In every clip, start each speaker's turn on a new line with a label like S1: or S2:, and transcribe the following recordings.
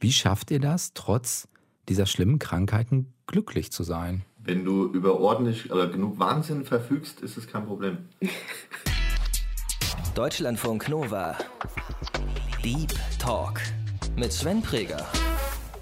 S1: Wie schafft ihr das, trotz dieser schlimmen Krankheiten glücklich zu sein?
S2: Wenn du über ordentlich oder genug Wahnsinn verfügst, ist es kein Problem.
S3: Deutschlandfunk Nova. Deep Talk mit Sven Preger.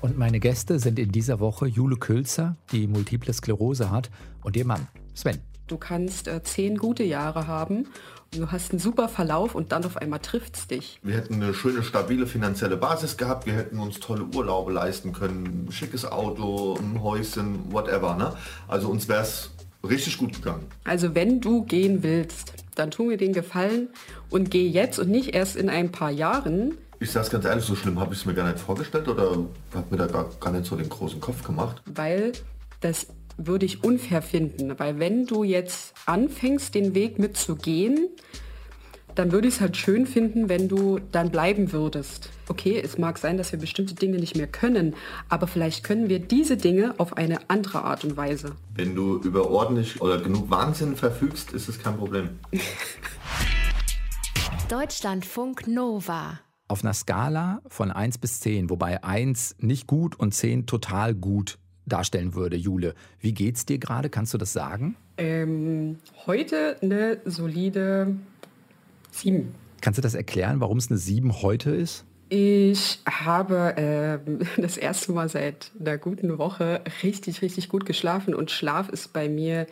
S1: Und meine Gäste sind in dieser Woche Jule Külzer, die multiple Sklerose hat, und ihr Mann, Sven.
S4: Du kannst äh, zehn gute Jahre haben du hast einen super Verlauf und dann auf einmal trifft es dich.
S2: Wir hätten eine schöne, stabile finanzielle Basis gehabt, wir hätten uns tolle Urlaube leisten können, ein schickes Auto, ein Häuschen, whatever. Ne? Also uns wäre es richtig gut gegangen.
S4: Also wenn du gehen willst, dann tu mir den Gefallen und geh jetzt und nicht erst in ein paar Jahren.
S2: Ich sage ganz ehrlich, so schlimm habe ich es mir gar nicht vorgestellt oder habe mir da gar, gar nicht so den großen Kopf gemacht.
S4: Weil das würde ich unfair finden, weil wenn du jetzt anfängst, den Weg mitzugehen, dann würde ich es halt schön finden, wenn du dann bleiben würdest. Okay, es mag sein, dass wir bestimmte Dinge nicht mehr können, aber vielleicht können wir diese Dinge auf eine andere Art und Weise.
S2: Wenn du über ordentlich oder genug Wahnsinn verfügst, ist es kein Problem.
S5: Deutschlandfunk Nova.
S1: Auf einer Skala von 1 bis 10, wobei 1 nicht gut und 10 total gut darstellen würde, Jule. Wie geht's dir gerade? Kannst du das sagen?
S4: Ähm, heute eine solide 7.
S1: Kannst du das erklären, warum es eine 7 heute ist?
S4: Ich habe äh, das erste Mal seit einer guten Woche richtig, richtig gut geschlafen und Schlaf ist bei mir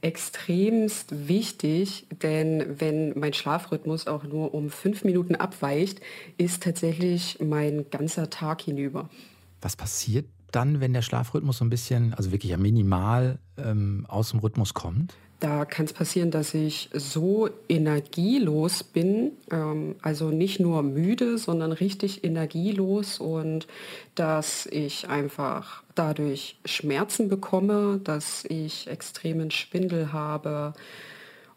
S4: extremst wichtig, denn wenn mein Schlafrhythmus auch nur um fünf Minuten abweicht, ist tatsächlich mein ganzer Tag hinüber.
S1: Was passiert dann, wenn der Schlafrhythmus so ein bisschen, also wirklich ja minimal ähm, aus dem Rhythmus kommt?
S4: Da kann es passieren, dass ich so energielos bin, ähm, also nicht nur müde, sondern richtig energielos und dass ich einfach dadurch Schmerzen bekomme, dass ich extremen Schwindel habe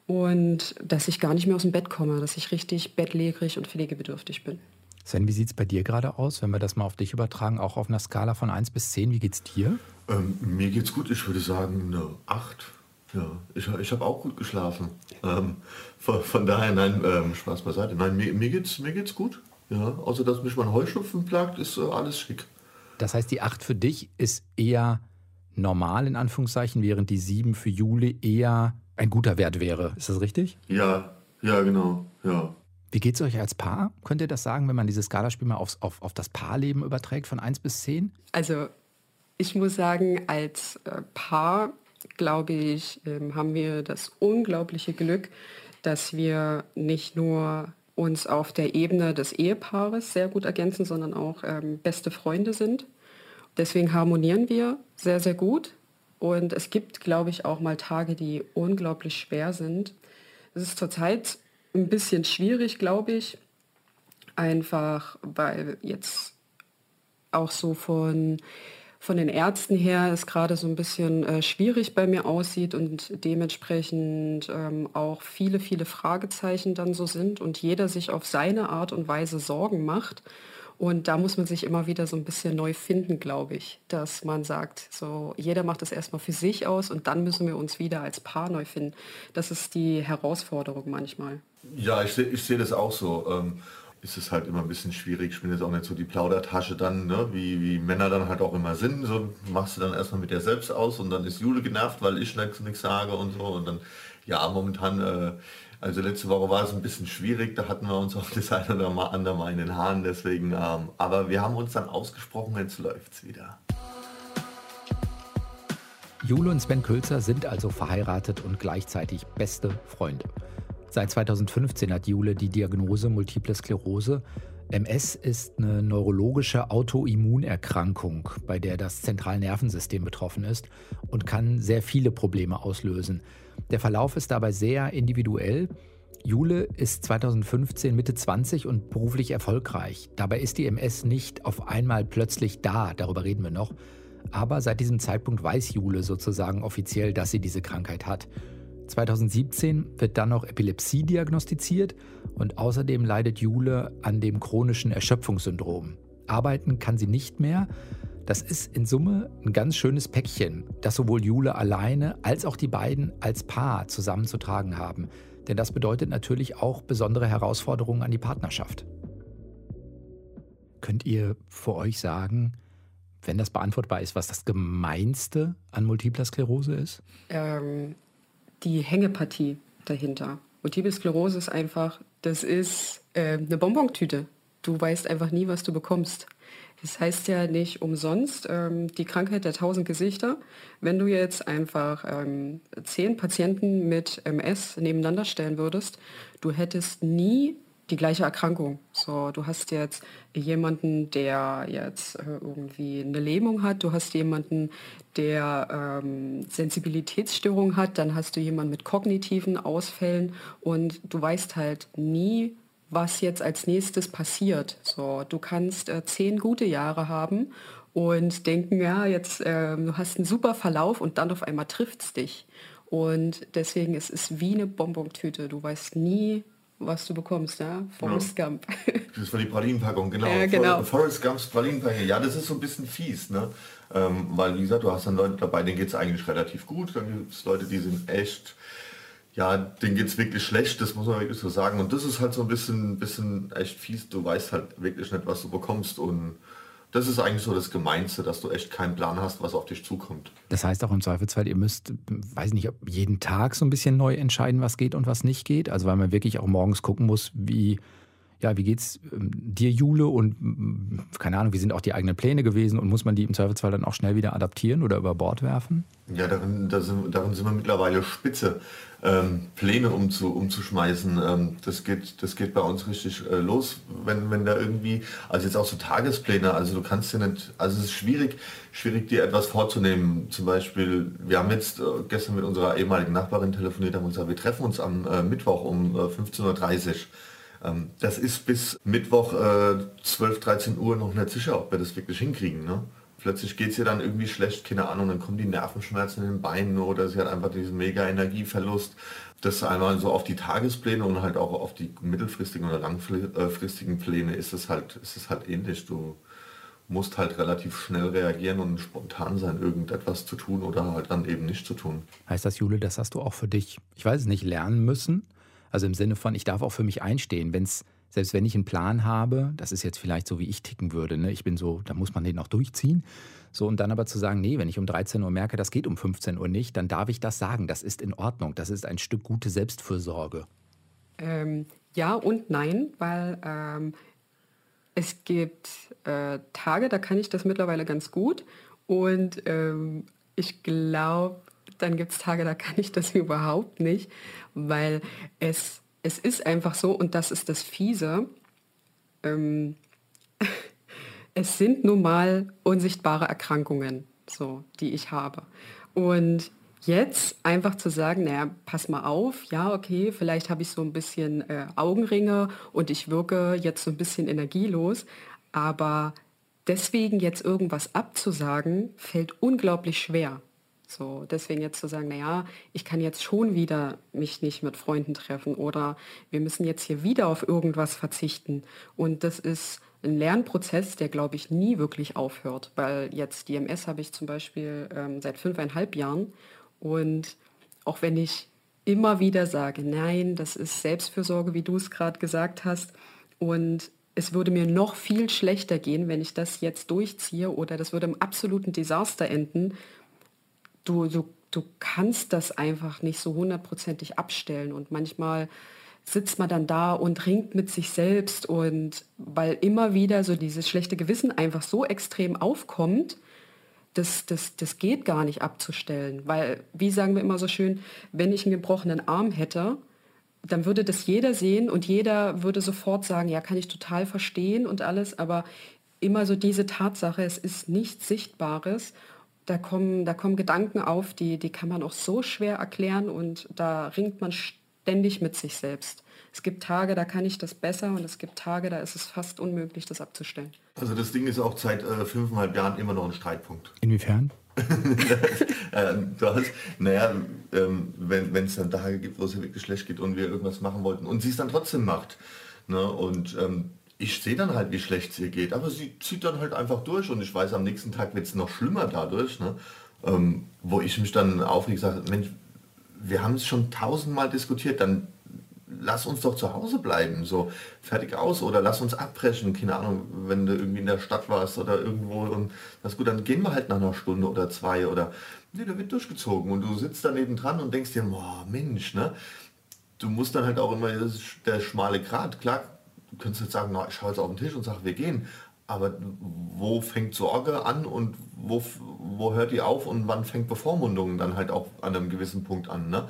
S4: und dass ich gar nicht mehr aus dem Bett komme, dass ich richtig bettlägerig und pflegebedürftig bin.
S1: Sven, wie sieht es bei dir gerade aus, wenn wir das mal auf dich übertragen, auch auf einer Skala von 1 bis 10? Wie geht's dir?
S2: Ähm, mir geht's gut, ich würde sagen eine 8. Ja, ich, ich habe auch gut geschlafen. Ähm, von, von, daher, nein, ähm, Spaß beiseite. Nein, mir, mir, geht's, mir geht's gut. Ja, außer dass mich mein Heuschnupfen plagt, ist äh, alles schick.
S1: Das heißt, die 8 für dich ist eher normal in Anführungszeichen, während die 7 für Juli eher ein guter Wert wäre. Ist das richtig?
S2: Ja, ja, genau. Ja.
S1: Wie geht es euch als Paar? Könnt ihr das sagen, wenn man dieses Skalaspiel mal aufs, auf, auf das Paarleben überträgt von 1 bis 10?
S4: Also ich muss sagen, als äh, Paar, glaube ich, ähm, haben wir das unglaubliche Glück, dass wir nicht nur uns auf der Ebene des Ehepaares sehr gut ergänzen, sondern auch ähm, beste Freunde sind. Deswegen harmonieren wir sehr, sehr gut. Und es gibt, glaube ich, auch mal Tage, die unglaublich schwer sind. Es ist zurzeit ein bisschen schwierig, glaube ich. Einfach, weil jetzt auch so von, von den Ärzten her es gerade so ein bisschen äh, schwierig bei mir aussieht und dementsprechend ähm, auch viele, viele Fragezeichen dann so sind und jeder sich auf seine Art und Weise Sorgen macht. Und da muss man sich immer wieder so ein bisschen neu finden, glaube ich, dass man sagt, so jeder macht es erstmal für sich aus und dann müssen wir uns wieder als Paar neu finden. Das ist die Herausforderung manchmal.
S2: Ja, ich sehe ich seh das auch so. Ähm, ist es halt immer ein bisschen schwierig. Ich bin jetzt auch nicht so die Plaudertasche dann, ne? wie, wie Männer dann halt auch immer sind. So machst du dann erstmal mit dir selbst aus und dann ist Jule genervt, weil ich nichts sage und so. Und dann, ja, momentan, äh, also letzte Woche war es ein bisschen schwierig, da hatten wir uns auch das eine oder andere mal in den Haaren, deswegen, ähm, aber wir haben uns dann ausgesprochen, jetzt läuft es wieder.
S1: Jule und Sven Külzer sind also verheiratet und gleichzeitig beste Freunde. Seit 2015 hat Jule die Diagnose Multiple Sklerose. MS ist eine neurologische Autoimmunerkrankung, bei der das Zentralnervensystem betroffen ist und kann sehr viele Probleme auslösen. Der Verlauf ist dabei sehr individuell. Jule ist 2015 Mitte 20 und beruflich erfolgreich. Dabei ist die MS nicht auf einmal plötzlich da, darüber reden wir noch. Aber seit diesem Zeitpunkt weiß Jule sozusagen offiziell, dass sie diese Krankheit hat. 2017 wird dann noch Epilepsie diagnostiziert und außerdem leidet Jule an dem chronischen Erschöpfungssyndrom. Arbeiten kann sie nicht mehr. Das ist in Summe ein ganz schönes Päckchen, das sowohl Jule alleine als auch die beiden als Paar zusammenzutragen haben. Denn das bedeutet natürlich auch besondere Herausforderungen an die Partnerschaft. Könnt ihr für euch sagen, wenn das beantwortbar ist, was das Gemeinste an Multipler Sklerose ist?
S4: Ähm, die Hängepartie dahinter. Multiple Sklerose ist einfach, das ist äh, eine Bonbontüte. Du weißt einfach nie, was du bekommst. Das heißt ja nicht umsonst ähm, die Krankheit der tausend Gesichter. Wenn du jetzt einfach ähm, zehn Patienten mit MS nebeneinander stellen würdest, du hättest nie die gleiche Erkrankung. So, du hast jetzt jemanden, der jetzt äh, irgendwie eine Lähmung hat, du hast jemanden, der ähm, Sensibilitätsstörung hat, dann hast du jemanden mit kognitiven Ausfällen und du weißt halt nie, was jetzt als nächstes passiert. So, du kannst äh, zehn gute Jahre haben und denken, ja, jetzt äh, du hast einen super Verlauf und dann auf einmal trifft es dich. Und deswegen ist es wie eine Bonbontüte. Du weißt nie, was du bekommst, ja? Forrest ja. Gump.
S2: Das war die Pralinenpackung, genau.
S4: Ja, genau.
S2: Forrest Gumps Pralinenpackung. Ja, das ist so ein bisschen fies, ne? Ähm, weil, wie gesagt, du hast dann Leute dabei, denen geht es eigentlich relativ gut. Dann gibt es Leute, die sind echt, ja, denen geht es wirklich schlecht, das muss man wirklich so sagen. Und das ist halt so ein bisschen, bisschen echt fies. Du weißt halt wirklich nicht, was du bekommst. Und das ist eigentlich so das Gemeinste, dass du echt keinen Plan hast, was auf dich zukommt.
S1: Das heißt auch im Zweifelsfall, ihr müsst, weiß nicht, jeden Tag so ein bisschen neu entscheiden, was geht und was nicht geht. Also weil man wirklich auch morgens gucken muss, wie, ja, wie geht's ähm, dir, Jule? Und mm, keine Ahnung, wie sind auch die eigenen Pläne gewesen und muss man die im Zweifelsfall dann auch schnell wieder adaptieren oder über Bord werfen?
S2: Ja, darin, sind, darin sind wir mittlerweile spitze ähm, Pläne umzu, umzuschmeißen. Ähm, das, geht, das geht bei uns richtig äh, los, wenn, wenn da irgendwie, also jetzt auch so Tagespläne, also du kannst ja nicht, also es ist schwierig, schwierig dir etwas vorzunehmen. Zum Beispiel, wir haben jetzt äh, gestern mit unserer ehemaligen Nachbarin telefoniert, haben gesagt, wir treffen uns am äh, Mittwoch um 15.30 Uhr. Ähm, das ist bis Mittwoch 12, 13 Uhr noch nicht sicher, ob wir das wirklich hinkriegen. Ne? plötzlich geht es ihr dann irgendwie schlecht, keine Ahnung, dann kommen die Nervenschmerzen in den Beinen oder sie hat einfach diesen mega Energieverlust. Das einmal so auf die Tagespläne und halt auch auf die mittelfristigen oder langfristigen Pläne ist es halt, ist es halt ähnlich. Du musst halt relativ schnell reagieren und spontan sein, irgendetwas zu tun oder halt dann eben nicht zu tun.
S1: Heißt das, Jule, das hast du auch für dich, ich weiß es nicht, lernen müssen? Also im Sinne von, ich darf auch für mich einstehen, wenn es selbst wenn ich einen Plan habe, das ist jetzt vielleicht so, wie ich ticken würde, ne? ich bin so, da muss man den auch durchziehen. So, und dann aber zu sagen, nee, wenn ich um 13 Uhr merke, das geht um 15 Uhr nicht, dann darf ich das sagen. Das ist in Ordnung. Das ist ein Stück gute Selbstfürsorge.
S4: Ähm, ja und nein, weil ähm, es gibt äh, Tage, da kann ich das mittlerweile ganz gut. Und ähm, ich glaube, dann gibt es Tage, da kann ich das überhaupt nicht, weil es es ist einfach so, und das ist das Fiese, ähm, es sind nun mal unsichtbare Erkrankungen, so, die ich habe. Und jetzt einfach zu sagen, naja, pass mal auf, ja, okay, vielleicht habe ich so ein bisschen äh, Augenringe und ich wirke jetzt so ein bisschen energielos, aber deswegen jetzt irgendwas abzusagen, fällt unglaublich schwer. So, deswegen jetzt zu sagen, naja, ich kann jetzt schon wieder mich nicht mit Freunden treffen oder wir müssen jetzt hier wieder auf irgendwas verzichten. Und das ist ein Lernprozess, der, glaube ich, nie wirklich aufhört, weil jetzt die MS habe ich zum Beispiel ähm, seit fünfeinhalb Jahren und auch wenn ich immer wieder sage, nein, das ist Selbstfürsorge, wie du es gerade gesagt hast und es würde mir noch viel schlechter gehen, wenn ich das jetzt durchziehe oder das würde im absoluten Desaster enden, du, du, du kannst das einfach nicht so hundertprozentig abstellen. Und manchmal sitzt man dann da und ringt mit sich selbst und weil immer wieder so dieses schlechte Gewissen einfach so extrem aufkommt, das, das, das geht gar nicht abzustellen. Weil, wie sagen wir immer so schön, wenn ich einen gebrochenen Arm hätte, dann würde das jeder sehen und jeder würde sofort sagen, ja, kann ich total verstehen und alles, aber immer so diese Tatsache, es ist nichts Sichtbares da kommen, da kommen Gedanken auf, die, die kann man auch so schwer erklären und da ringt man ständig mit sich selbst. Es gibt Tage, da kann ich das besser und es gibt Tage, da ist es fast unmöglich, das abzustellen.
S2: Also das Ding ist auch seit äh, fünfeinhalb Jahren immer noch ein Streitpunkt.
S1: Inwiefern?
S2: äh, du hast, naja, ähm, wenn es dann Tage gibt, wo es ihr wirklich schlecht geht und wir irgendwas machen wollten und sie es dann trotzdem macht. Ne? Und ähm, ich sehe dann halt, wie schlecht es ihr geht, aber sie zieht dann halt einfach durch und ich weiß, am nächsten Tag wird es noch schlimmer dadurch, ne? ähm, wo ich mich dann aufrege, sage, Mensch, wir haben es schon tausendmal diskutiert, dann lass uns doch zu Hause bleiben, so fertig aus oder lass uns abbrechen, keine Ahnung, wenn du irgendwie in der Stadt warst oder irgendwo und das gut, dann gehen wir halt nach einer Stunde oder zwei oder nee, da wird durchgezogen und du sitzt daneben dran und denkst dir, boah, Mensch, ne? Du musst dann halt auch immer, das der schmale Grat, klar, du könntest jetzt sagen, na, ich schaue jetzt auf den Tisch und sage, wir gehen, aber wo fängt Sorge an und wo, wo hört die auf und wann fängt Bevormundung dann halt auch an einem gewissen Punkt an, ne?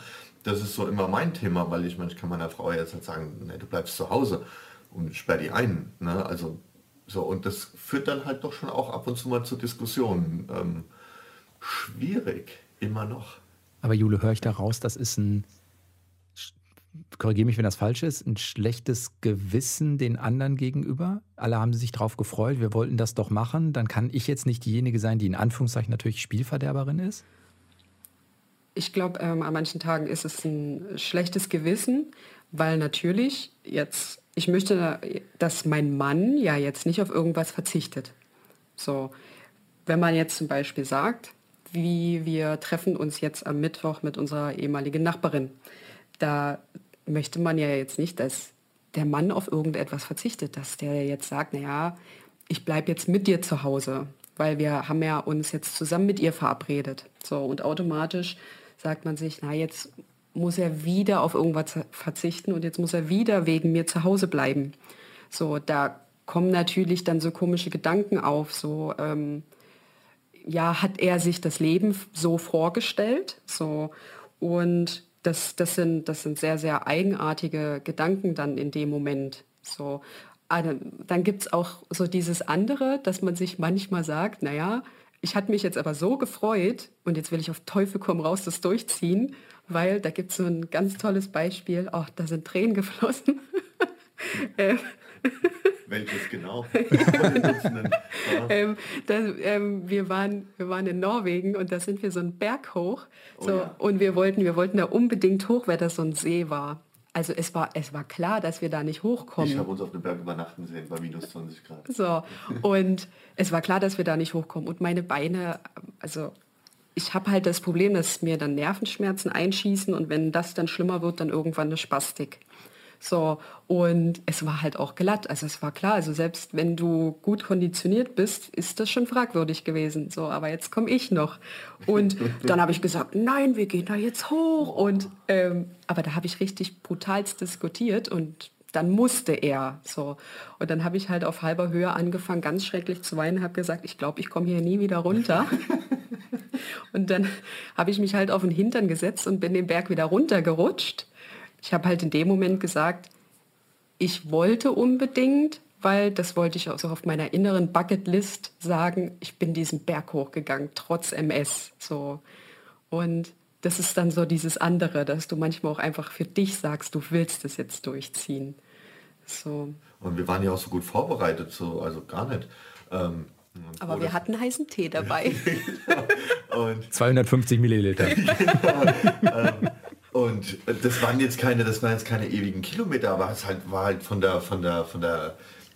S2: das ist so immer mein Thema, weil ich, ich kann meiner Frau jetzt halt sagen, nee, du bleibst zu Hause und sperr die ein. Ne? Also so, und das führt dann halt doch schon auch ab und zu mal zu Diskussionen. Ähm, schwierig, immer noch.
S1: Aber Jule, höre ich da raus, das ist ein, korrigiere mich, wenn das falsch ist, ein schlechtes Gewissen den anderen gegenüber. Alle haben sich drauf gefreut, wir wollten das doch machen. Dann kann ich jetzt nicht diejenige sein, die in Anführungszeichen natürlich Spielverderberin ist?
S4: Ich glaube, ähm, an manchen Tagen ist es ein schlechtes Gewissen, weil natürlich jetzt, ich möchte, dass mein Mann ja jetzt nicht auf irgendwas verzichtet. So, wenn man jetzt zum Beispiel sagt, wie wir treffen uns jetzt am Mittwoch mit unserer ehemaligen Nachbarin, da möchte man ja jetzt nicht, dass der Mann auf irgendetwas verzichtet, dass der jetzt sagt, naja, ich bleibe jetzt mit dir zu Hause, weil wir haben ja uns jetzt zusammen mit ihr verabredet. So, und automatisch sagt man sich, na jetzt muss er wieder auf irgendwas verzichten und jetzt muss er wieder wegen mir zu Hause bleiben. So, da kommen natürlich dann so komische Gedanken auf, so, ähm, ja, hat er sich das Leben so vorgestellt? So, und das, das, sind, das sind sehr, sehr eigenartige Gedanken dann in dem Moment. So, also, dann gibt es auch so dieses andere, dass man sich manchmal sagt, naja, ich hatte mich jetzt aber so gefreut und jetzt will ich auf Teufel komm raus das durchziehen, weil da gibt es so ein ganz tolles Beispiel. Ach, da sind Tränen geflossen.
S2: Welches genau?
S4: ähm, das, ähm, wir, waren, wir waren in Norwegen und da sind wir so einen Berg hoch. Oh so, oh ja. Und wir wollten, wir wollten da unbedingt hoch, weil das so ein See war. Also es war, es war klar, dass wir da nicht hochkommen.
S2: Ich habe uns auf dem Berg übernachten sehen bei minus 20 Grad.
S4: So, und es war klar, dass wir da nicht hochkommen. Und meine Beine, also ich habe halt das Problem, dass mir dann Nervenschmerzen einschießen und wenn das dann schlimmer wird, dann irgendwann eine Spastik. So, und es war halt auch glatt. Also es war klar, also selbst wenn du gut konditioniert bist, ist das schon fragwürdig gewesen. So, aber jetzt komme ich noch. Und dann habe ich gesagt, nein, wir gehen da jetzt hoch. Und ähm, aber da habe ich richtig brutalst diskutiert und dann musste er so. Und dann habe ich halt auf halber Höhe angefangen, ganz schrecklich zu weinen, habe gesagt, ich glaube, ich komme hier nie wieder runter. und dann habe ich mich halt auf den Hintern gesetzt und bin den Berg wieder runtergerutscht. Ich habe halt in dem Moment gesagt, ich wollte unbedingt, weil das wollte ich auch so auf meiner inneren Bucketlist sagen, ich bin diesen Berg hochgegangen, trotz MS. So. Und das ist dann so dieses andere, dass du manchmal auch einfach für dich sagst, du willst es jetzt durchziehen. So.
S2: Und wir waren ja auch so gut vorbereitet, so, also gar nicht. Ähm,
S4: aber wir hatten heißen Tee dabei.
S1: genau. 250 Milliliter. genau.
S2: ähm, und das waren jetzt keine, das waren jetzt keine ewigen Kilometer, aber es halt, war halt von der, von der, von der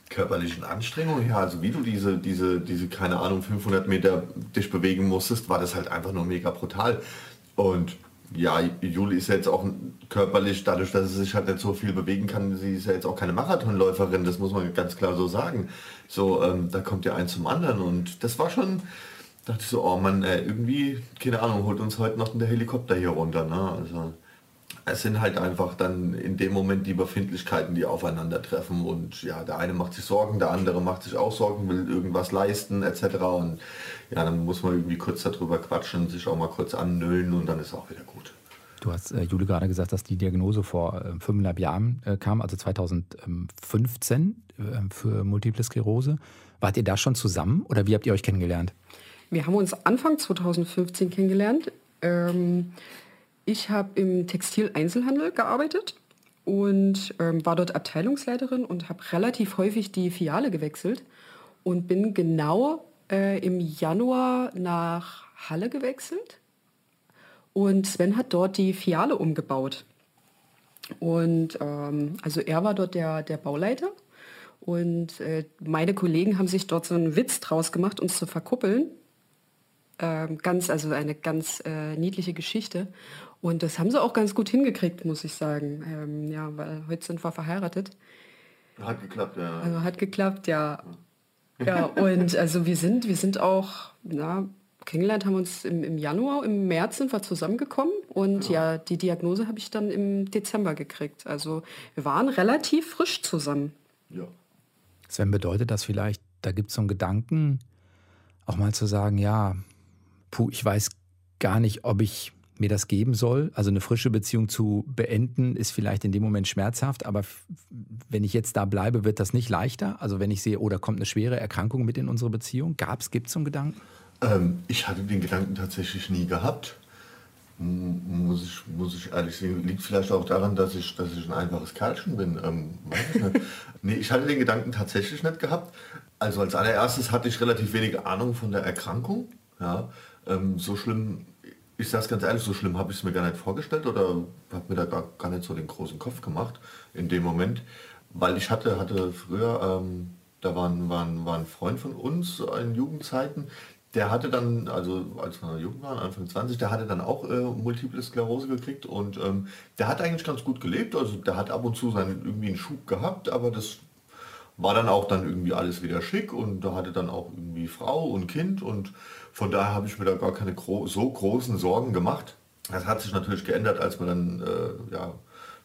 S2: körperlichen Anstrengung her, also wie du diese, diese, diese, keine Ahnung, 500 Meter dich bewegen musstest, war das halt einfach nur mega brutal. Und ja, Juli ist ja jetzt auch körperlich, dadurch, dass sie sich halt nicht so viel bewegen kann, sie ist ja jetzt auch keine Marathonläuferin, das muss man ganz klar so sagen. So, ähm, da kommt ja eins zum anderen und das war schon, dachte ich so, oh Mann, ey, irgendwie, keine Ahnung, holt uns heute noch der Helikopter hier runter. Ne? Also, es sind halt einfach dann in dem Moment die Befindlichkeiten, die aufeinandertreffen und ja, der eine macht sich Sorgen, der andere macht sich auch Sorgen, will irgendwas leisten etc. Und ja, dann muss man irgendwie kurz darüber quatschen, sich auch mal kurz annüllen und dann ist auch wieder gut.
S1: Du hast, äh, Jule, gerade gesagt, dass die Diagnose vor äh, fünfeinhalb Jahren äh, kam, also 2015 äh, für Multiple Sklerose. Wart ihr da schon zusammen oder wie habt ihr euch kennengelernt?
S4: Wir haben uns Anfang 2015 kennengelernt. Ähm, ich habe im Textileinzelhandel gearbeitet und ähm, war dort Abteilungsleiterin und habe relativ häufig die Filiale gewechselt und bin genau äh, im Januar nach Halle gewechselt. Und Sven hat dort die Filiale umgebaut. Und ähm, also er war dort der, der Bauleiter. Und äh, meine Kollegen haben sich dort so einen Witz draus gemacht, uns zu verkuppeln. Ähm, ganz, also eine ganz äh, niedliche Geschichte. Und das haben sie auch ganz gut hingekriegt, muss ich sagen. Ähm, ja, weil heute sind wir verheiratet.
S2: Hat geklappt, ja.
S4: Also hat geklappt, ja. Ja, und also wir sind, wir sind auch, na, kennengelernt haben uns im, im Januar, im März sind wir zusammengekommen und ja, ja die Diagnose habe ich dann im Dezember gekriegt. Also wir waren relativ frisch zusammen.
S2: Ja.
S1: Sven, bedeutet das vielleicht, da gibt es so einen Gedanken, auch mal zu sagen, ja, puh, ich weiß gar nicht, ob ich mir das geben soll. Also eine frische Beziehung zu beenden ist vielleicht in dem Moment schmerzhaft, aber wenn ich jetzt da bleibe, wird das nicht leichter. Also wenn ich sehe, oh, da kommt eine schwere Erkrankung mit in unsere Beziehung. Gab es, gibt es so einen Gedanken?
S2: Ähm, ich hatte den Gedanken tatsächlich nie gehabt. Muss ich, muss ich ehrlich sagen, liegt vielleicht auch daran, dass ich, dass ich ein einfaches Kerlchen bin. Ähm, ich nee, ich hatte den Gedanken tatsächlich nicht gehabt. Also als allererstes hatte ich relativ wenig Ahnung von der Erkrankung. Ja, ähm, so schlimm ich sage es ganz ehrlich, so schlimm habe ich es mir gar nicht vorgestellt oder habe mir da gar, gar nicht so den großen Kopf gemacht in dem Moment, weil ich hatte, hatte früher, ähm, da war war, war ein Freund von uns in Jugendzeiten, der hatte dann, also als wir jung waren, Anfang 20, der hatte dann auch äh, Multiple Sklerose gekriegt und ähm, der hat eigentlich ganz gut gelebt, also der hat ab und zu seinen irgendwie einen Schub gehabt, aber das war dann auch dann irgendwie alles wieder schick und da hatte dann auch irgendwie Frau und Kind und von daher habe ich mir da gar keine gro so großen Sorgen gemacht. Das hat sich natürlich geändert, als man dann äh, ja,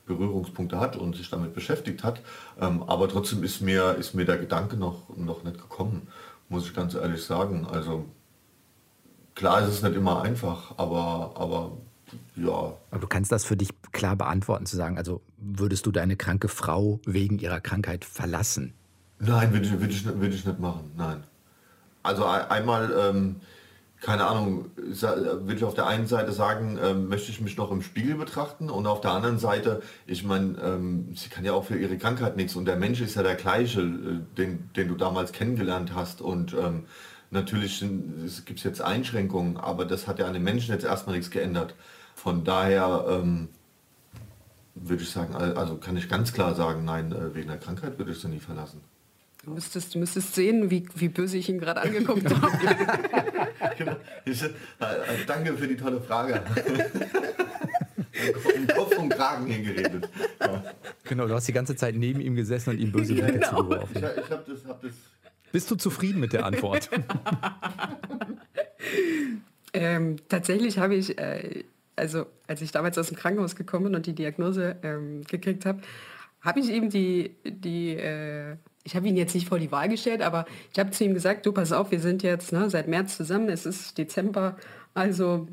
S2: Berührungspunkte hat und sich damit beschäftigt hat. Ähm, aber trotzdem ist mir, ist mir der Gedanke noch, noch nicht gekommen, muss ich ganz ehrlich sagen. Also klar ist es nicht immer einfach, aber, aber ja.
S1: Aber du kannst das für dich klar beantworten, zu sagen, also würdest du deine kranke Frau wegen ihrer Krankheit verlassen?
S2: Nein, würde ich, würd ich, würd ich nicht machen, nein. Also einmal, ähm, keine Ahnung, will ich auf der einen Seite sagen, ähm, möchte ich mich noch im Spiegel betrachten und auf der anderen Seite, ich meine, ähm, sie kann ja auch für ihre Krankheit nichts und der Mensch ist ja der gleiche, äh, den, den du damals kennengelernt hast und ähm, natürlich gibt es jetzt Einschränkungen, aber das hat ja an den Menschen jetzt erstmal nichts geändert. Von daher ähm, würde ich sagen, also kann ich ganz klar sagen, nein, äh, wegen der Krankheit würde ich sie nie verlassen.
S4: Du müsstest, du müsstest sehen, wie, wie böse ich ihn gerade angeguckt habe.
S2: genau. Ich, äh, danke für die tolle Frage. um Kopf und Kragen hingeredet. Ja.
S1: Genau, du hast die ganze Zeit neben ihm gesessen und ihm böse Blicke genau. zugeworfen.
S2: Ich, ich hab das, hab das
S1: Bist du zufrieden mit der Antwort?
S4: ähm, tatsächlich habe ich, äh, also als ich damals aus dem Krankenhaus gekommen bin und die Diagnose ähm, gekriegt habe, habe ich eben die, die äh, ich habe ihn jetzt nicht vor die Wahl gestellt, aber ich habe zu ihm gesagt, du pass auf, wir sind jetzt ne, seit März zusammen, es ist Dezember, also,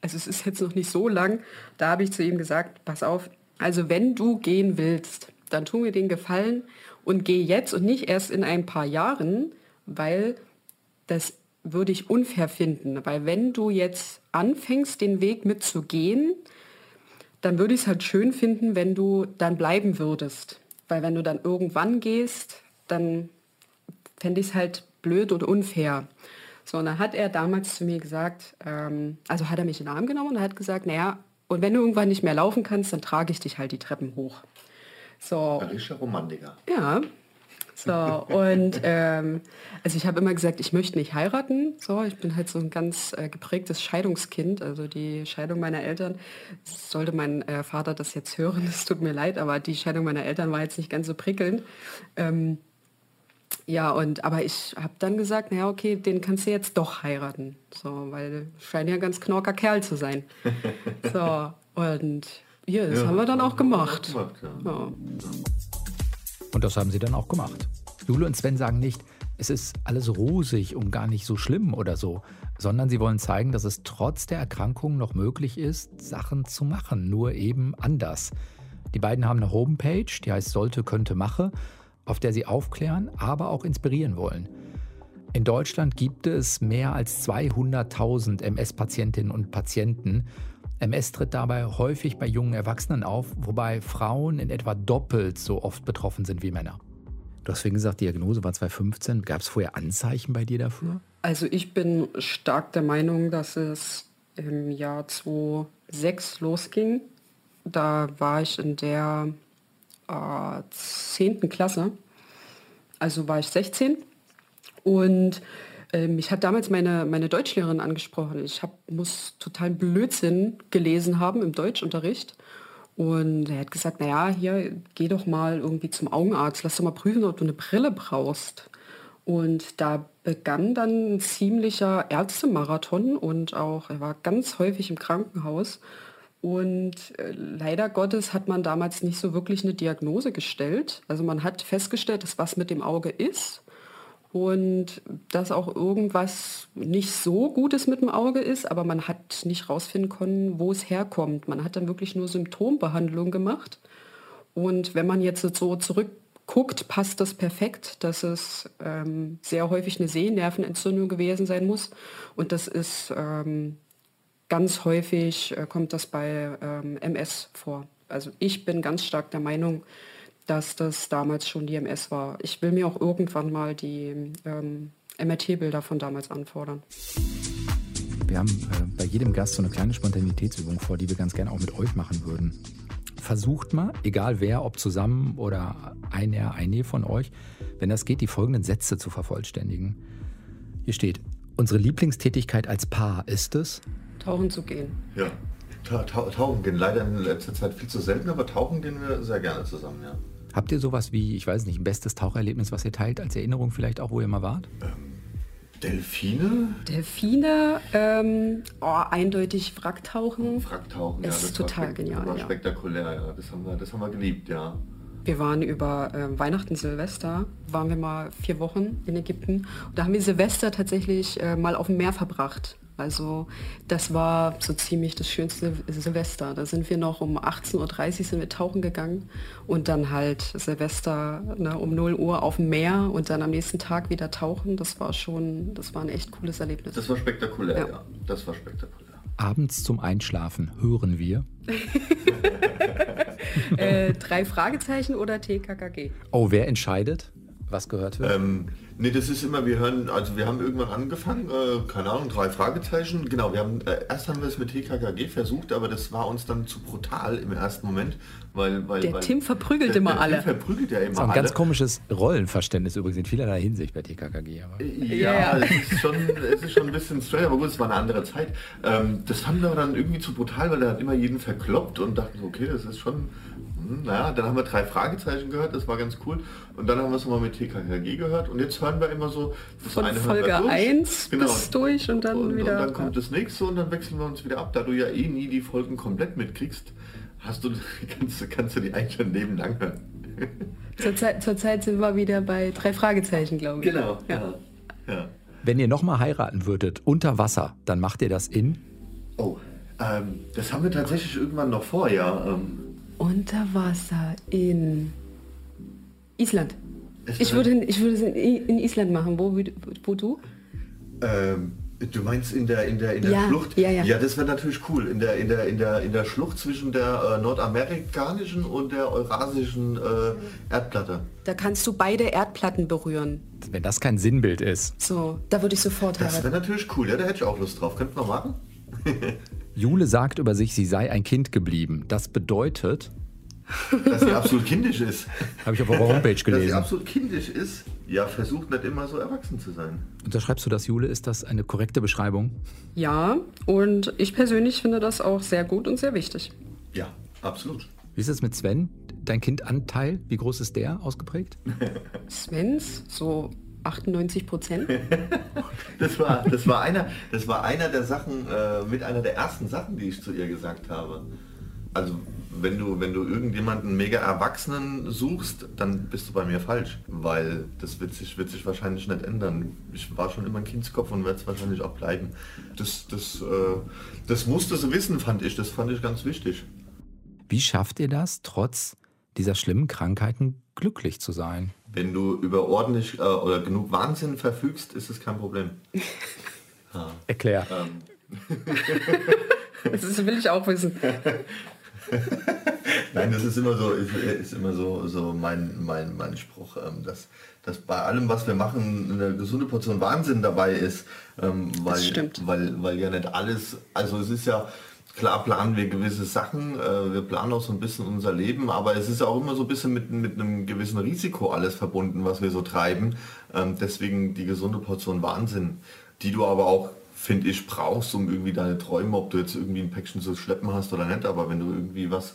S4: also es ist jetzt noch nicht so lang. Da habe ich zu ihm gesagt, pass auf, also wenn du gehen willst, dann tu mir den Gefallen und geh jetzt und nicht erst in ein paar Jahren, weil das würde ich unfair finden. Weil wenn du jetzt anfängst, den Weg mitzugehen, dann würde ich es halt schön finden, wenn du dann bleiben würdest. Weil wenn du dann irgendwann gehst, dann fände ich es halt blöd oder unfair. So, und dann hat er damals zu mir gesagt, ähm, also hat er mich in den Arm genommen und hat gesagt, naja, und wenn du irgendwann nicht mehr laufen kannst, dann trage ich dich halt die Treppen hoch.
S2: So. Richtiger Romantiker.
S4: Ja, so, und ähm, also ich habe immer gesagt, ich möchte nicht heiraten. So, ich bin halt so ein ganz äh, geprägtes Scheidungskind. Also die Scheidung meiner Eltern, sollte mein äh, Vater das jetzt hören, es tut mir leid, aber die Scheidung meiner Eltern war jetzt nicht ganz so prickelnd. Ähm, ja, und aber ich habe dann gesagt, naja, okay, den kannst du jetzt doch heiraten. So, weil scheint ja ein ganz knorker Kerl zu sein. So, und ja, das ja, haben wir dann auch gemacht. gemacht ja. Ja.
S1: Und das haben sie dann auch gemacht. Jule und Sven sagen nicht, es ist alles rosig und gar nicht so schlimm oder so, sondern sie wollen zeigen, dass es trotz der Erkrankung noch möglich ist, Sachen zu machen, nur eben anders. Die beiden haben eine Homepage, die heißt Sollte, könnte, mache, auf der sie aufklären, aber auch inspirieren wollen. In Deutschland gibt es mehr als 200.000 MS-Patientinnen und Patienten MS tritt dabei häufig bei jungen Erwachsenen auf, wobei Frauen in etwa doppelt so oft betroffen sind wie Männer. Du hast vorhin gesagt, Diagnose war 2015. Gab es vorher Anzeichen bei dir dafür?
S4: Also ich bin stark der Meinung, dass es im Jahr 2006 losging. Da war ich in der äh, 10. Klasse. Also war ich 16. Und mich hat damals meine, meine Deutschlehrerin angesprochen. Ich hab, muss total Blödsinn gelesen haben im Deutschunterricht. Und er hat gesagt, naja, hier, geh doch mal irgendwie zum Augenarzt, lass doch mal prüfen, ob du eine Brille brauchst. Und da begann dann ein ziemlicher Ärztemarathon und auch, er war ganz häufig im Krankenhaus. Und äh, leider Gottes hat man damals nicht so wirklich eine Diagnose gestellt. Also man hat festgestellt, dass was mit dem Auge ist und dass auch irgendwas nicht so Gutes mit dem Auge ist, aber man hat nicht rausfinden können, wo es herkommt. Man hat dann wirklich nur Symptombehandlung gemacht. Und wenn man jetzt so zurückguckt, passt das perfekt, dass es ähm, sehr häufig eine Sehnervenentzündung gewesen sein muss. Und das ist ähm, ganz häufig, äh, kommt das bei ähm, MS vor. Also ich bin ganz stark der Meinung, dass das damals schon die MS war. Ich will mir auch irgendwann mal die ähm, MRT-Bilder von damals anfordern.
S1: Wir haben äh, bei jedem Gast so eine kleine Spontanitätsübung vor, die wir ganz gerne auch mit euch machen würden. Versucht mal, egal wer, ob zusammen oder einer, eine von euch, wenn das geht, die folgenden Sätze zu vervollständigen. Hier steht, unsere Lieblingstätigkeit als Paar ist es?
S4: Tauchen zu gehen.
S2: Ja, Ta ta tauchen gehen. Leider in letzter Zeit viel zu selten, aber tauchen gehen wir sehr gerne zusammen, ja.
S1: Habt ihr sowas wie, ich weiß nicht, ein bestes Taucherlebnis, was ihr teilt als Erinnerung vielleicht auch, wo ihr mal wart?
S2: Ähm, Delfine?
S4: Delfine, ähm, oh, eindeutig Wracktauchen.
S2: Wracktauchen, ja.
S4: Ist
S2: das
S4: total
S2: war
S4: genial.
S2: Das war
S4: ja.
S2: spektakulär, ja. Das haben wir, das haben wir geliebt, ja.
S4: Wir waren über äh, Weihnachten, Silvester, waren wir mal vier Wochen in Ägypten. Und da haben wir Silvester tatsächlich äh, mal auf dem Meer verbracht. Also das war so ziemlich das schönste Silvester. Da sind wir noch um 18.30 Uhr sind wir tauchen gegangen und dann halt Silvester ne, um 0 Uhr auf dem Meer und dann am nächsten Tag wieder tauchen. Das war schon, das war ein echt cooles Erlebnis.
S2: Das war spektakulär, ja. ja. Das war spektakulär.
S1: Abends zum Einschlafen hören wir.
S4: äh, drei Fragezeichen oder TKKG?
S1: Oh, wer entscheidet, was gehört wird?
S2: Ähm, Nee, das ist immer, wir hören, also wir haben irgendwann angefangen, äh, keine Ahnung, drei Fragezeichen. Genau, wir haben, äh, erst haben wir es mit TKKG versucht, aber das war uns dann zu brutal im ersten Moment, weil... weil
S4: der
S2: weil,
S4: Tim verprügelt der, immer
S2: der
S4: alle.
S2: Tim verprügelt ja immer
S1: das ist ein
S2: alle.
S1: ganz komisches Rollenverständnis übrigens in vielerlei Hinsicht bei TKKG. Aber.
S2: Ja, ja. Es, ist schon, es ist schon ein bisschen strange, aber gut, es war eine andere Zeit. Ähm, das fanden wir dann irgendwie zu brutal, weil er hat immer jeden verkloppt und dachten so, okay, das ist schon naja, dann haben wir drei Fragezeichen gehört, das war ganz cool. Und dann haben wir es nochmal mit TKKG gehört und jetzt hören wir immer so
S4: das Von Folge 1 genau. bis durch und dann
S2: und,
S4: wieder.
S2: Und dann kommt das nächste und dann wechseln wir uns wieder ab. Da du ja eh nie die Folgen komplett mitkriegst, hast du, kannst, kannst du die eigentlich schon nebenan hören.
S4: Zurzeit, zurzeit sind wir wieder bei drei Fragezeichen, glaube ich.
S2: Genau, ja. ja.
S1: Wenn ihr nochmal heiraten würdet, unter Wasser, dann macht ihr das in?
S2: Oh, ähm, das haben wir tatsächlich irgendwann noch vor, ja. Ähm,
S4: unter Wasser in Island. Ich würde, ich würde es in Island machen. Wo, wo du?
S2: Ähm, du meinst in der, in der, in der
S4: ja,
S2: Schlucht?
S4: Ja, ja.
S2: ja das wäre natürlich cool. In der, in, der, in, der, in der Schlucht zwischen der äh, nordamerikanischen und der eurasischen äh, Erdplatte.
S4: Da kannst du beide Erdplatten berühren.
S1: Wenn das kein Sinnbild ist.
S4: So, da würde ich sofort
S2: Das wäre natürlich cool. Ja, da hätte ich auch Lust drauf. Könnten wir machen?
S1: Jule sagt über sich, sie sei ein Kind geblieben. Das bedeutet,
S2: dass sie absolut kindisch ist.
S1: Habe ich auf eurer Homepage gelesen.
S2: Dass sie absolut kindisch ist, ja, versucht nicht immer so erwachsen zu sein.
S1: Unterschreibst du das, Jule? Ist das eine korrekte Beschreibung?
S4: Ja, und ich persönlich finde das auch sehr gut und sehr wichtig.
S2: Ja, absolut.
S1: Wie ist es mit Sven? Dein Kindanteil, wie groß ist der ausgeprägt?
S4: Svens, so 98 Prozent.
S2: das, war, das, war einer, das war einer der Sachen, äh, mit einer der ersten Sachen, die ich zu ihr gesagt habe. Also wenn du, wenn du irgendjemanden mega Erwachsenen suchst, dann bist du bei mir falsch, weil das wird sich, wird sich wahrscheinlich nicht ändern. Ich war schon immer ein Kindskopf und werde es wahrscheinlich auch bleiben. Das, das, äh, das musste sie wissen, fand ich. Das fand ich ganz wichtig.
S1: Wie schafft ihr das, trotz dieser schlimmen Krankheiten glücklich zu sein?
S2: Wenn du über ordentlich äh, oder genug Wahnsinn verfügst, ist es kein Problem.
S1: Ja. Erklär.
S4: Ähm. das will ich auch wissen.
S2: Nein, das ist immer so, ist, ist immer so, so mein, mein, mein Spruch, ähm, dass, dass bei allem, was wir machen, eine gesunde Portion Wahnsinn dabei ist. Ähm, weil,
S4: das stimmt.
S2: Weil, weil ja nicht alles, also es ist ja, klar planen wir gewisse Sachen, äh, wir planen auch so ein bisschen unser Leben, aber es ist auch immer so ein bisschen mit, mit einem gewissen Risiko alles verbunden, was wir so treiben. Ähm, deswegen die gesunde Portion Wahnsinn, die du aber auch, finde ich, brauchst, um irgendwie deine Träume, ob du jetzt irgendwie ein Päckchen zu schleppen hast oder nicht, aber wenn du irgendwie was,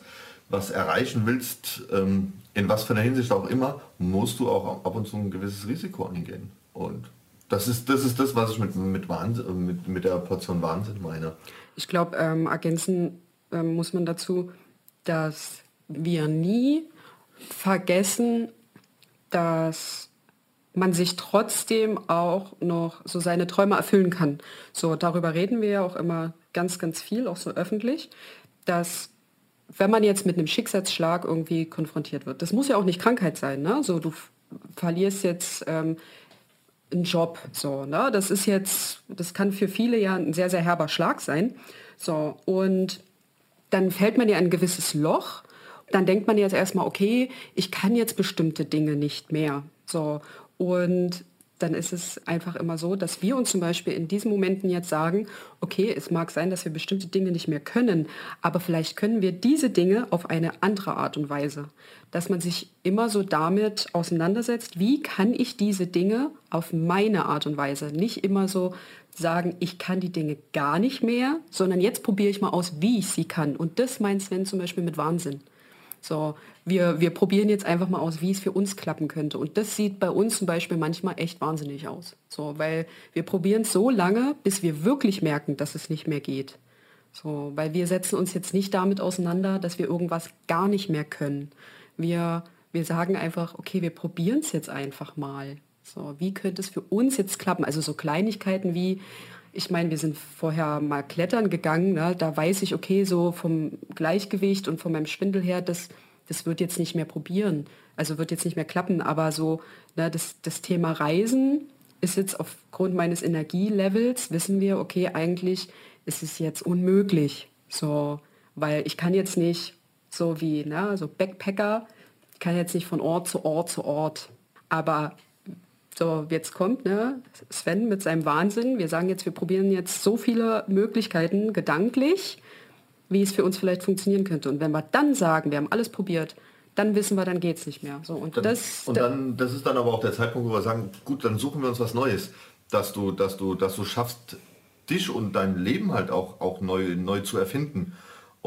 S2: was erreichen willst, ähm, in was für einer Hinsicht auch immer, musst du auch ab und zu ein gewisses Risiko eingehen. Und das ist das, ist das was ich mit, mit, Wahnsinn, mit, mit der Portion Wahnsinn meine.
S4: Ich glaube, ähm, ergänzen ähm, muss man dazu, dass wir nie vergessen, dass man sich trotzdem auch noch so seine Träume erfüllen kann. So, darüber reden wir ja auch immer ganz, ganz viel, auch so öffentlich, dass wenn man jetzt mit einem Schicksalsschlag irgendwie konfrontiert wird, das muss ja auch nicht Krankheit sein, ne? So, du verlierst jetzt ähm, einen Job, so, ne? Das ist jetzt, das kann für viele ja ein sehr, sehr herber Schlag sein. So, und dann fällt man ja ein gewisses Loch. Dann denkt man jetzt erstmal, okay, ich kann jetzt bestimmte Dinge nicht mehr. So, und dann ist es einfach immer so, dass wir uns zum Beispiel in diesen Momenten jetzt sagen, okay, es mag sein, dass wir bestimmte Dinge nicht mehr können, aber vielleicht können wir diese Dinge auf eine andere Art und Weise. Dass man sich immer so damit auseinandersetzt, wie kann ich diese Dinge auf meine Art und Weise, nicht immer so sagen, ich kann die Dinge gar nicht mehr, sondern jetzt probiere ich mal aus, wie ich sie kann. Und das meint Sven zum Beispiel mit Wahnsinn. So, wir, wir probieren jetzt einfach mal aus, wie es für uns klappen könnte. Und das sieht bei uns zum Beispiel manchmal echt wahnsinnig aus. So, weil wir probieren es so lange, bis wir wirklich merken, dass es nicht mehr geht. So, weil wir setzen uns jetzt nicht damit auseinander, dass wir irgendwas gar nicht mehr können. Wir, wir sagen einfach, okay, wir probieren es jetzt einfach mal. So, wie könnte es für uns jetzt klappen? Also so Kleinigkeiten wie, ich meine, wir sind vorher mal klettern gegangen, ne? da weiß ich, okay, so vom Gleichgewicht und von meinem Schwindel her, das, das wird jetzt nicht mehr probieren, also wird jetzt nicht mehr klappen, aber so ne, das, das Thema Reisen ist jetzt aufgrund meines Energielevels, wissen wir, okay, eigentlich ist es jetzt unmöglich, so, weil ich kann jetzt nicht so wie ne, so Backpacker, ich kann jetzt nicht von Ort zu Ort zu Ort, aber so, jetzt kommt ne, Sven mit seinem Wahnsinn. Wir sagen jetzt, wir probieren jetzt so viele Möglichkeiten gedanklich, wie es für uns vielleicht funktionieren könnte. Und wenn wir dann sagen, wir haben alles probiert, dann wissen wir, dann geht es nicht mehr. So, und
S2: dann,
S4: das,
S2: und dann, das ist dann aber auch der Zeitpunkt, wo wir sagen, gut, dann suchen wir uns was Neues, dass du, dass du, dass du schaffst, dich und dein Leben halt auch, auch neu, neu zu erfinden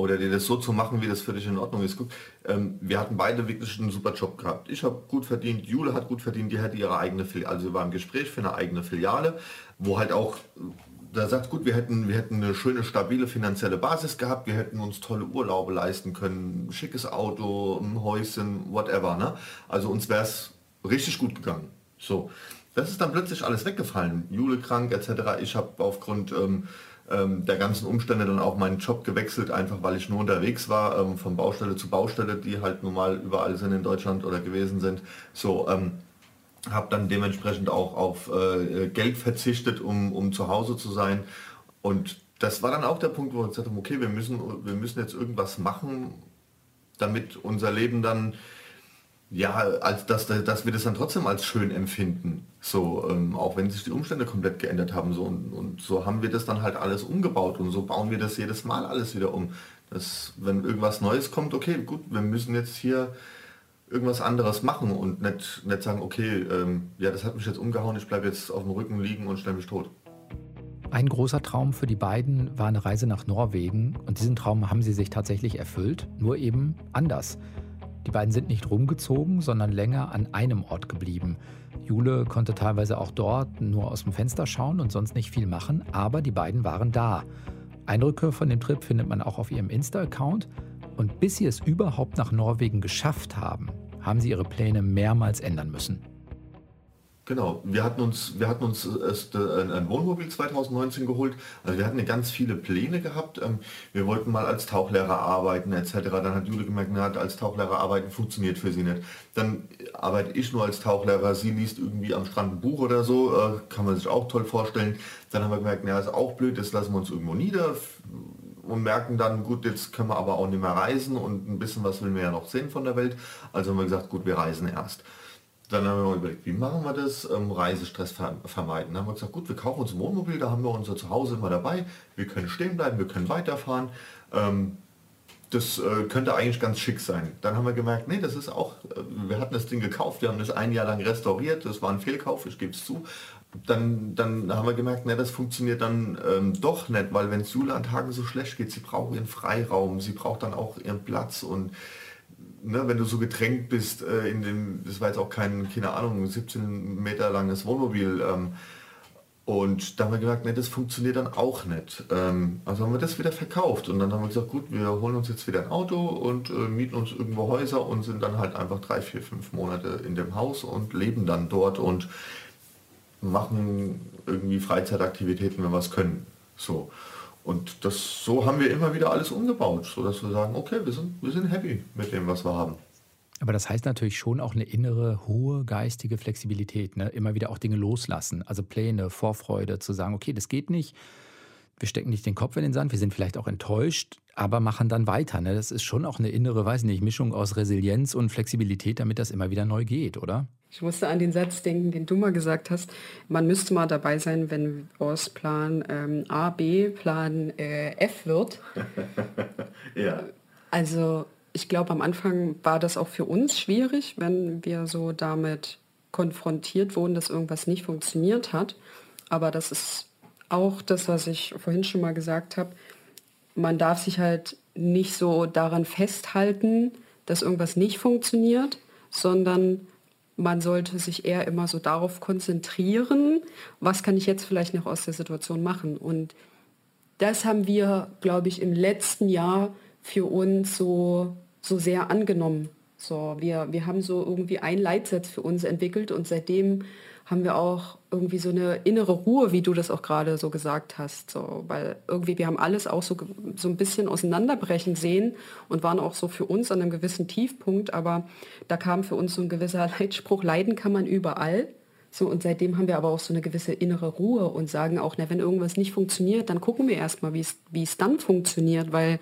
S2: oder dir das so zu machen, wie das für dich in Ordnung ist. Gut, ähm, wir hatten beide wirklich einen super Job gehabt. Ich habe gut verdient, Jule hat gut verdient, die hatte ihre eigene Filiale. Also wir waren im Gespräch für eine eigene Filiale, wo halt auch, da sagt gut, wir hätten, wir hätten eine schöne, stabile finanzielle Basis gehabt, wir hätten uns tolle Urlaube leisten können, schickes Auto, ein Häuschen, whatever. Ne? Also uns wäre es richtig gut gegangen. So. Das ist dann plötzlich alles weggefallen. Jule krank etc. Ich habe aufgrund ähm, ähm, der ganzen Umstände dann auch meinen Job gewechselt, einfach weil ich nur unterwegs war, ähm, von Baustelle zu Baustelle, die halt nun mal überall sind in Deutschland oder gewesen sind. So, ähm, habe dann dementsprechend auch auf äh, Geld verzichtet, um, um zu Hause zu sein. Und das war dann auch der Punkt, wo wir gesagt haben, okay, wir müssen, wir müssen jetzt irgendwas machen, damit unser Leben dann ja, als dass, dass wir das dann trotzdem als schön empfinden. So, ähm, auch wenn sich die Umstände komplett geändert haben. So, und, und, so haben wir das dann halt alles umgebaut und so bauen wir das jedes Mal alles wieder um. Dass, wenn irgendwas Neues kommt, okay, gut, wir müssen jetzt hier irgendwas anderes machen und nicht, nicht sagen, okay, ähm, ja, das hat mich jetzt umgehauen, ich bleibe jetzt auf dem Rücken liegen und stelle mich tot.
S1: Ein großer Traum für die beiden war eine Reise nach Norwegen und diesen Traum haben sie sich tatsächlich erfüllt, nur eben anders. Die beiden sind nicht rumgezogen, sondern länger an einem Ort geblieben. Jule konnte teilweise auch dort nur aus dem Fenster schauen und sonst nicht viel machen, aber die beiden waren da. Eindrücke von dem Trip findet man auch auf ihrem Insta-Account. Und bis sie es überhaupt nach Norwegen geschafft haben, haben sie ihre Pläne mehrmals ändern müssen.
S2: Genau, wir hatten uns, wir hatten uns erst äh, ein Wohnmobil 2019 geholt. Also wir hatten ganz viele Pläne gehabt. Ähm, wir wollten mal als Tauchlehrer arbeiten etc. Dann hat Jule gemerkt, na, als Tauchlehrer arbeiten funktioniert für sie nicht. Dann arbeite ich nur als Tauchlehrer. Sie liest irgendwie am Strand ein Buch oder so. Äh, kann man sich auch toll vorstellen. Dann haben wir gemerkt, na, ist auch blöd, das lassen wir uns irgendwo nieder und merken dann, gut, jetzt können wir aber auch nicht mehr reisen und ein bisschen was will wir ja noch sehen von der Welt. Also haben wir gesagt, gut, wir reisen erst. Dann haben wir überlegt, wie machen wir das? Ähm, Reisestress vermeiden. Dann haben wir gesagt, gut, wir kaufen uns ein Wohnmobil, da haben wir unser Zuhause immer dabei. Wir können stehen bleiben, wir können weiterfahren. Ähm, das äh, könnte eigentlich ganz schick sein. Dann haben wir gemerkt, nee, das ist auch, äh, wir hatten das Ding gekauft, wir haben das ein Jahr lang restauriert, das war ein Fehlkauf, ich gebe es zu. Dann, dann haben wir gemerkt, nee, das funktioniert dann ähm, doch nicht, weil wenn es Jule an Tagen so schlecht geht, sie braucht ihren Freiraum, sie braucht dann auch ihren Platz und ne, wenn du so getränkt bist äh, in dem, das war jetzt auch kein, keine Ahnung, 17 Meter langes Wohnmobil, ähm, und da haben wir gesagt, nee, das funktioniert dann auch nicht. Ähm, also haben wir das wieder verkauft und dann haben wir gesagt, gut, wir holen uns jetzt wieder ein Auto und äh, mieten uns irgendwo Häuser und sind dann halt einfach drei, vier, fünf Monate in dem Haus und leben dann dort und machen irgendwie Freizeitaktivitäten, wenn wir es können. So. Und das, so haben wir immer wieder alles umgebaut, sodass wir sagen, okay, wir sind, wir sind happy mit dem, was wir haben.
S1: Aber das heißt natürlich schon auch eine innere, hohe geistige Flexibilität. Ne? Immer wieder auch Dinge loslassen. Also Pläne, Vorfreude, zu sagen, okay, das geht nicht. Wir stecken nicht den Kopf in den Sand, wir sind vielleicht auch enttäuscht, aber machen dann weiter. Ne? Das ist schon auch eine innere, weiß nicht, Mischung aus Resilienz und Flexibilität, damit das immer wieder neu geht, oder?
S4: Ich musste an den Satz denken, den du mal gesagt hast. Man müsste mal dabei sein, wenn aus Plan ähm, A, B, Plan äh, F wird. ja. Also ich glaube, am Anfang war das auch für uns schwierig, wenn wir so damit konfrontiert wurden, dass irgendwas nicht funktioniert hat. Aber das ist auch das, was ich vorhin schon mal gesagt habe. Man darf sich halt nicht so daran festhalten, dass irgendwas nicht funktioniert, sondern man sollte sich eher immer so darauf konzentrieren, was kann ich jetzt vielleicht noch aus der Situation machen. Und das haben wir, glaube ich, im letzten Jahr für uns so, so sehr angenommen. So, wir, wir haben so irgendwie einen Leitsatz für uns entwickelt und seitdem haben wir auch irgendwie so eine innere Ruhe, wie du das auch gerade so gesagt hast. So, weil irgendwie wir haben alles auch so, so ein bisschen auseinanderbrechen sehen und waren auch so für uns an einem gewissen Tiefpunkt, aber da kam für uns so ein gewisser Leitspruch, leiden kann man überall. So, und seitdem haben wir aber auch so eine gewisse innere Ruhe und sagen auch, na, wenn irgendwas nicht funktioniert, dann gucken wir erstmal, wie es dann funktioniert, weil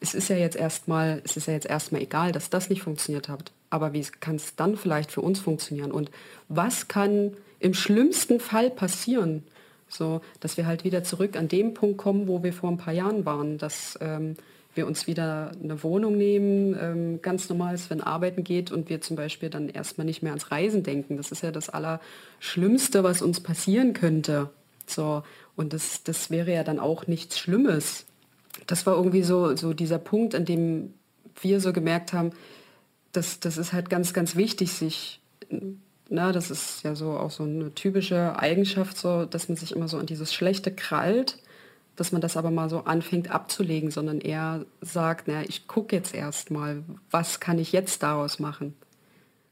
S4: es ist ja jetzt erstmal, es ist ja jetzt erstmal egal, dass das nicht funktioniert hat. Aber wie kann es dann vielleicht für uns funktionieren? Und was kann im schlimmsten Fall passieren? So, dass wir halt wieder zurück an dem Punkt kommen, wo wir vor ein paar Jahren waren, dass ähm, wir uns wieder eine Wohnung nehmen, ähm, ganz normal ist, wenn arbeiten geht und wir zum Beispiel dann erstmal nicht mehr ans Reisen denken. Das ist ja das Allerschlimmste, was uns passieren könnte. So, und das, das wäre ja dann auch nichts Schlimmes das war irgendwie so, so dieser Punkt, an dem wir so gemerkt haben, dass das ist halt ganz, ganz wichtig, sich, na, das ist ja so auch so eine typische Eigenschaft, so, dass man sich immer so an dieses Schlechte krallt, dass man das aber mal so anfängt abzulegen, sondern eher sagt, na, ich gucke jetzt erst mal, was kann ich jetzt daraus machen.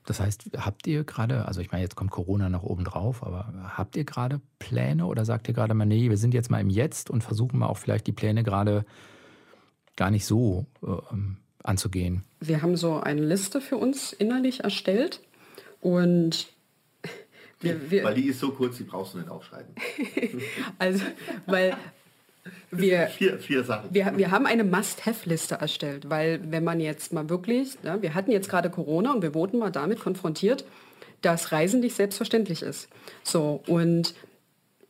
S1: Das heißt, habt ihr gerade, also ich meine, jetzt kommt Corona noch oben drauf, aber habt ihr gerade Pläne oder sagt ihr gerade mal, nee, wir sind jetzt mal im Jetzt und versuchen mal auch vielleicht die Pläne gerade gar nicht so äh, anzugehen?
S4: Wir haben so eine Liste für uns innerlich erstellt und
S2: wir, wir, weil die ist so kurz, die brauchst du nicht aufschreiben.
S4: also, weil wir,
S2: vier, vier Sachen.
S4: Wir, wir haben eine Must-Have-Liste erstellt, weil wenn man jetzt mal wirklich, ja, wir hatten jetzt gerade Corona und wir wurden mal damit konfrontiert, dass Reisen nicht selbstverständlich ist. So, und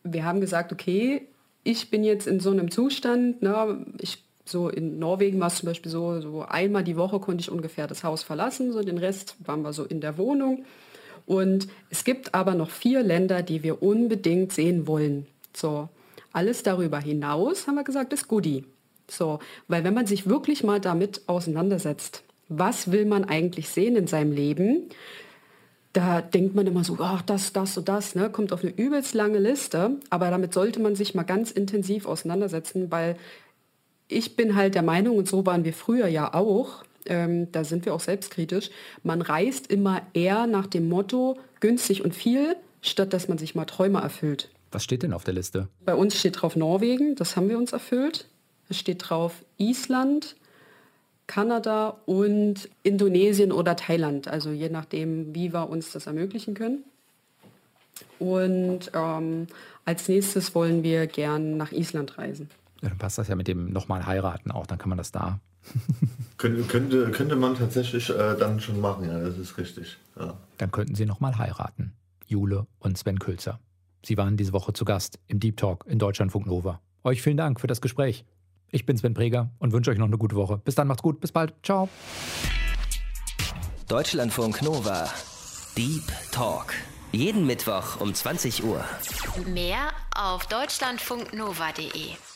S4: wir haben gesagt, okay, ich bin jetzt in so einem Zustand, ne, ich so in Norwegen war es zum Beispiel so, so einmal die Woche konnte ich ungefähr das Haus verlassen, so den Rest waren wir so in der Wohnung. Und es gibt aber noch vier Länder, die wir unbedingt sehen wollen. So, alles darüber hinaus, haben wir gesagt, ist Goodie. So, weil wenn man sich wirklich mal damit auseinandersetzt, was will man eigentlich sehen in seinem Leben, da denkt man immer so, ach, das, das und das, ne, kommt auf eine übelst lange Liste, aber damit sollte man sich mal ganz intensiv auseinandersetzen, weil ich bin halt der Meinung, und so waren wir früher ja auch, ähm, da sind wir auch selbstkritisch, man reist immer eher nach dem Motto günstig und viel, statt dass man sich mal Träume erfüllt.
S1: Was steht denn auf der Liste?
S4: Bei uns steht drauf Norwegen, das haben wir uns erfüllt. Es steht drauf Island, Kanada und Indonesien oder Thailand, also je nachdem, wie wir uns das ermöglichen können. Und ähm, als nächstes wollen wir gern nach Island reisen.
S1: Ja, dann passt das ja mit dem nochmal heiraten auch, dann kann man das da.
S2: könnte, könnte, könnte man tatsächlich äh, dann schon machen, ja, das ist richtig. Ja.
S1: Dann könnten sie nochmal heiraten. Jule und Sven Külzer. Sie waren diese Woche zu Gast im Deep Talk in Deutschlandfunk Nova. Euch vielen Dank für das Gespräch. Ich bin Sven Preger und wünsche euch noch eine gute Woche. Bis dann, macht's gut, bis bald. Ciao.
S3: Deutschlandfunk Nova. Deep Talk. Jeden Mittwoch um 20 Uhr.
S5: Mehr auf deutschlandfunknova.de.